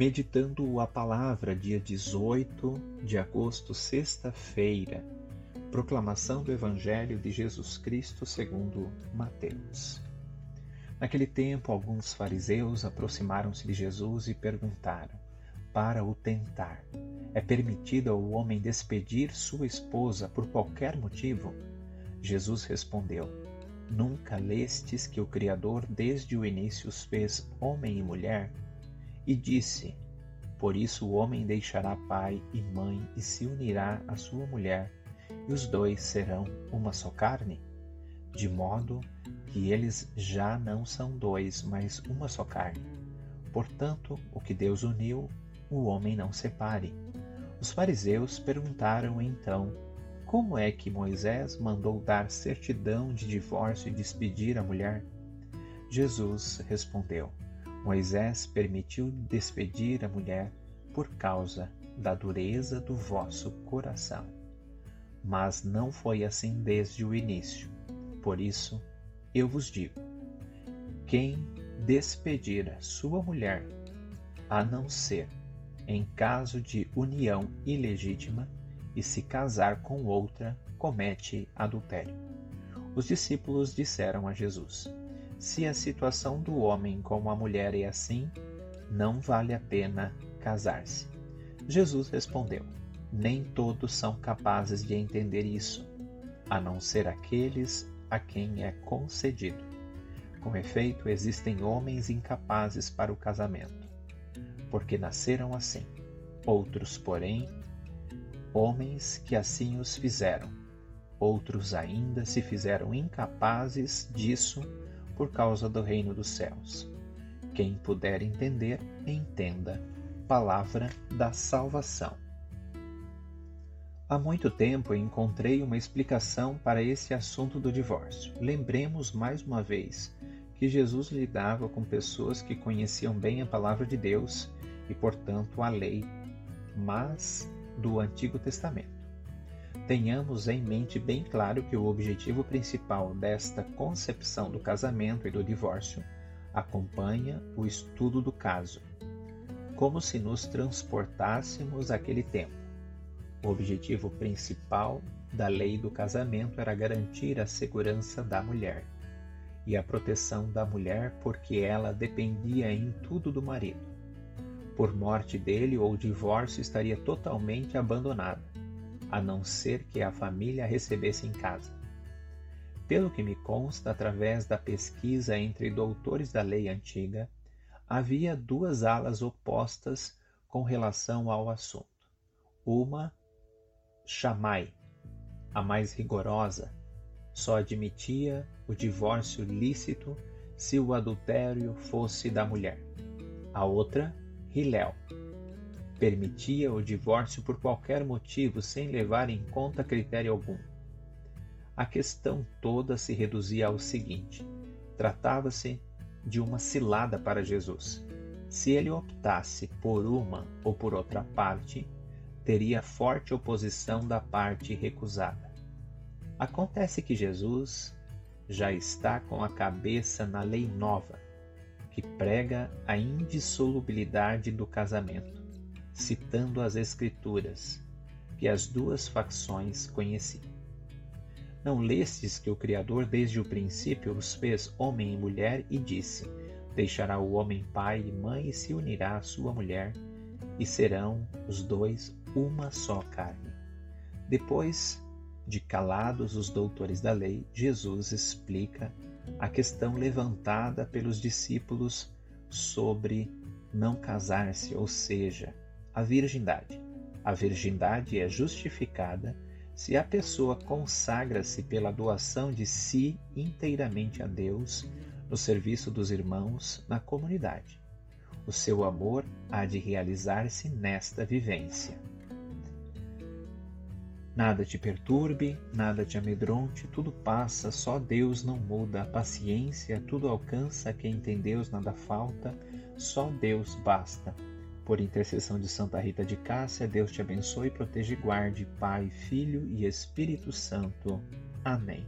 Meditando a palavra, dia 18 de agosto, sexta-feira, proclamação do Evangelho de Jesus Cristo segundo Mateus. Naquele tempo, alguns fariseus aproximaram-se de Jesus e perguntaram, para o tentar: É permitido ao homem despedir sua esposa por qualquer motivo? Jesus respondeu: Nunca lestes que o Criador desde o início os fez homem e mulher? E disse: Por isso o homem deixará pai e mãe e se unirá à sua mulher, e os dois serão uma só carne? De modo que eles já não são dois, mas uma só carne. Portanto, o que Deus uniu, o homem não separe. Os fariseus perguntaram então: Como é que Moisés mandou dar certidão de divórcio e despedir a mulher? Jesus respondeu: Moisés permitiu despedir a mulher por causa da dureza do vosso coração. Mas não foi assim desde o início. Por isso, eu vos digo: quem despedir a sua mulher, a não ser em caso de união ilegítima, e se casar com outra, comete adultério. Os discípulos disseram a Jesus: se a situação do homem com a mulher é assim, não vale a pena casar-se. Jesus respondeu: Nem todos são capazes de entender isso, a não ser aqueles a quem é concedido. Com efeito, existem homens incapazes para o casamento, porque nasceram assim. Outros, porém, homens que assim os fizeram. Outros ainda se fizeram incapazes disso por causa do reino dos céus. Quem puder entender, entenda. Palavra da salvação. Há muito tempo encontrei uma explicação para esse assunto do divórcio. Lembremos mais uma vez que Jesus lidava com pessoas que conheciam bem a palavra de Deus e, portanto, a lei, mas do Antigo Testamento. Tenhamos em mente bem claro que o objetivo principal desta concepção do casamento e do divórcio acompanha o estudo do caso, como se nos transportássemos àquele tempo. O objetivo principal da lei do casamento era garantir a segurança da mulher e a proteção da mulher porque ela dependia em tudo do marido. Por morte dele ou divórcio estaria totalmente abandonada a não ser que a família a recebesse em casa. Pelo que me consta, através da pesquisa entre doutores da lei antiga, havia duas alas opostas com relação ao assunto. Uma, chamai, a mais rigorosa, só admitia o divórcio lícito se o adultério fosse da mulher. A outra, Hilel, permitia o divórcio por qualquer motivo sem levar em conta critério algum. A questão toda se reduzia ao seguinte: tratava-se de uma cilada para Jesus. Se ele optasse por uma ou por outra parte, teria forte oposição da parte recusada. Acontece que Jesus já está com a cabeça na lei nova, que prega a indissolubilidade do casamento citando as Escrituras, que as duas facções conheciam. Não lestes que o Criador desde o princípio os fez homem e mulher e disse: Deixará o homem pai e mãe e se unirá à sua mulher, e serão os dois uma só carne. Depois de calados os doutores da lei, Jesus explica a questão levantada pelos discípulos sobre não casar-se, ou seja, a virgindade. A virgindade é justificada se a pessoa consagra-se pela doação de si inteiramente a Deus no serviço dos irmãos na comunidade. O seu amor há de realizar-se nesta vivência. Nada te perturbe, nada te amedronte, tudo passa, só Deus não muda. A paciência, tudo alcança, quem tem Deus nada falta, só Deus basta. Por intercessão de Santa Rita de Cássia, Deus te abençoe, proteja e guarde, Pai, Filho e Espírito Santo. Amém.